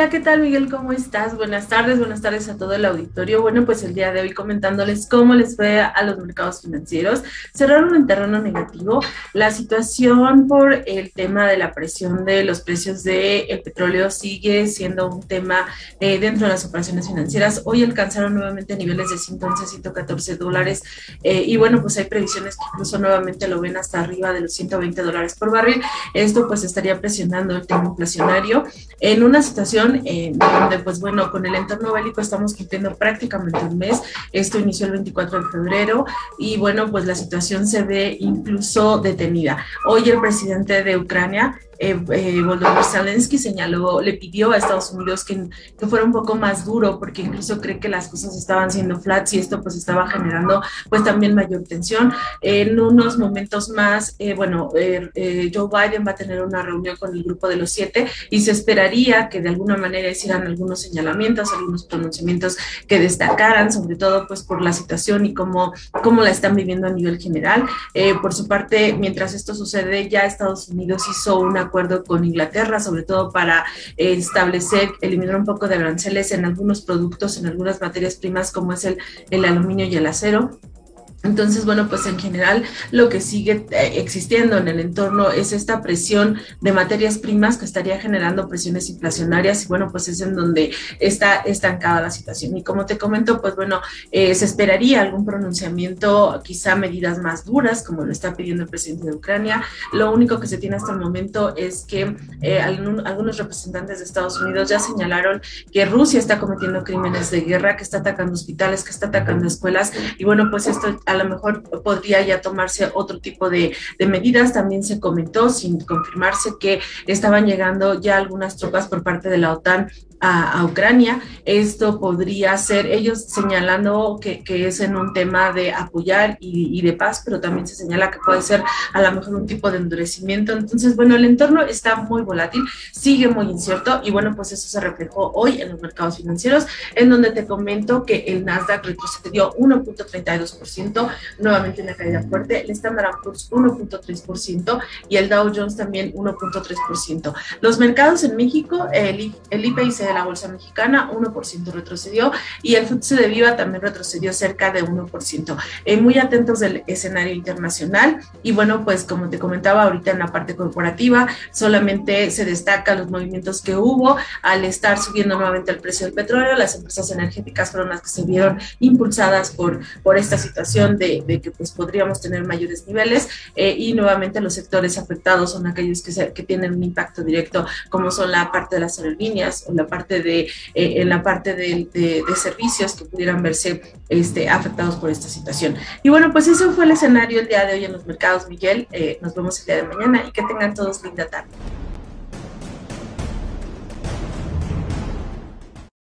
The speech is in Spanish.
Hola, ¿qué tal Miguel? ¿Cómo estás? Buenas tardes, buenas tardes a todo el auditorio. Bueno, pues el día de hoy comentándoles cómo les fue a los mercados financieros. Cerraron en terreno negativo. La situación por el tema de la presión de los precios del petróleo sigue siendo un tema eh, dentro de las operaciones financieras. Hoy alcanzaron nuevamente niveles de 111, 114 dólares eh, y bueno, pues hay previsiones que incluso nuevamente lo ven hasta arriba de los 120 dólares por barril. Esto pues estaría presionando el tema inflacionario en una situación eh, donde, pues bueno, con el entorno bélico estamos cumpliendo prácticamente un mes. Esto inició el 24 de febrero y bueno, pues la situación se ve incluso detenida. Hoy el presidente de Ucrania eh, eh, Volodymyr Zelensky señaló, le pidió a Estados Unidos que, que, fuera un poco más duro porque incluso cree que las cosas estaban siendo flats y esto pues estaba generando pues también mayor tensión. En unos momentos más, eh, bueno, eh, eh, Joe Biden va a tener una reunión con el grupo de los siete y se esperaría que de alguna manera hicieran algunos señalamientos, algunos pronunciamientos que destacaran, sobre todo pues por la situación y cómo, cómo la están viviendo a nivel general. Eh, por su parte, mientras esto sucede, ya Estados Unidos hizo una acuerdo con Inglaterra, sobre todo para eh, establecer, eliminar un poco de aranceles en algunos productos, en algunas materias primas como es el, el aluminio y el acero. Entonces, bueno, pues en general lo que sigue eh, existiendo en el entorno es esta presión de materias primas que estaría generando presiones inflacionarias y bueno, pues es en donde está estancada la situación. Y como te comento, pues bueno, eh, se esperaría algún pronunciamiento, quizá medidas más duras, como lo está pidiendo el presidente de Ucrania. Lo único que se tiene hasta el momento es que eh, algunos representantes de Estados Unidos ya señalaron que Rusia está cometiendo crímenes de guerra, que está atacando hospitales, que está atacando escuelas y bueno, pues esto a lo mejor podría ya tomarse otro tipo de, de, medidas. También se comentó, sin confirmarse, que estaban llegando ya algunas tropas por parte de la OTAN a, a, Ucrania. Esto podría ser, ellos señalando que, que es en un tema de apoyar y, y, de paz, pero también se señala que puede ser a lo mejor un tipo de endurecimiento. Entonces, bueno, el entorno está muy volátil, sigue muy incierto y bueno, pues eso se reflejó hoy en los mercados financieros, en donde te comento que el Nasdaq retrocedió 1.32%, nuevamente una caída fuerte, el Standard Poor's 1.3% y el Dow Jones también 1.3%. Los mercados en México, el, el IPC de la Bolsa Mexicana, 1% retrocedió y el FTSE de Viva también retrocedió cerca de 1%. Eh, muy atentos del escenario internacional. Y bueno, pues como te comentaba ahorita en la parte corporativa, solamente se destacan los movimientos que hubo al estar subiendo nuevamente el precio del petróleo, las empresas energéticas fueron las que se vieron impulsadas por, por esta situación de, de que pues podríamos tener mayores niveles. Eh, y nuevamente los sectores afectados son aquellos que, se, que tienen un impacto directo como son la parte de las aerolíneas o la parte parte de, eh, en la parte de, de, servicios que pudieran verse este, afectados por esta situación. Y bueno, pues eso fue el escenario el día de hoy en los mercados, Miguel. Eh, nos vemos el día de mañana y que tengan todos linda tarde.